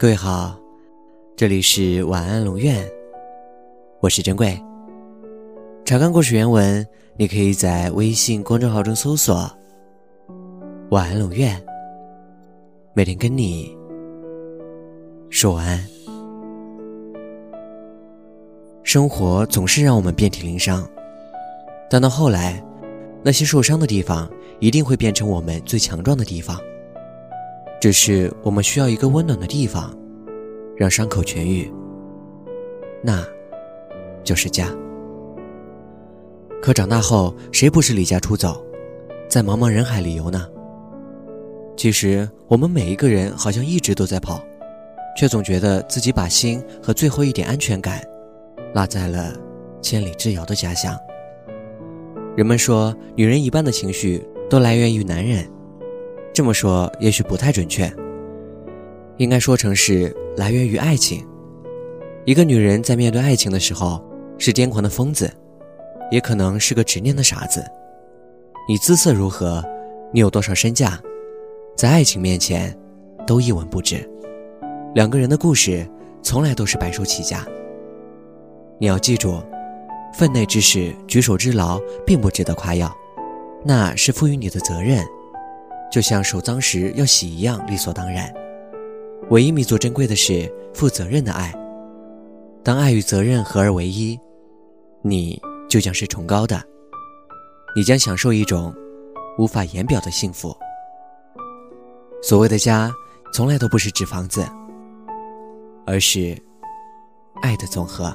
各位好，这里是晚安龙院，我是珍贵。查看故事原文，你可以在微信公众号中搜索“晚安龙院”，每天跟你说晚安。生活总是让我们遍体鳞伤，但到后来，那些受伤的地方一定会变成我们最强壮的地方。只是我们需要一个温暖的地方，让伤口痊愈。那，就是家。可长大后，谁不是离家出走，在茫茫人海里游呢？其实，我们每一个人好像一直都在跑，却总觉得自己把心和最后一点安全感，落在了千里之遥的家乡。人们说，女人一半的情绪都来源于男人。这么说也许不太准确，应该说成是来源于爱情。一个女人在面对爱情的时候，是癫狂的疯子，也可能是个执念的傻子。你姿色如何，你有多少身价，在爱情面前，都一文不值。两个人的故事，从来都是白手起家。你要记住，分内之事，举手之劳，并不值得夸耀，那是赋予你的责任。就像手脏时要洗一样理所当然。唯一弥足珍贵的是负责任的爱。当爱与责任合而为一，你就将是崇高的。你将享受一种无法言表的幸福。所谓的家，从来都不是指房子，而是爱的总和。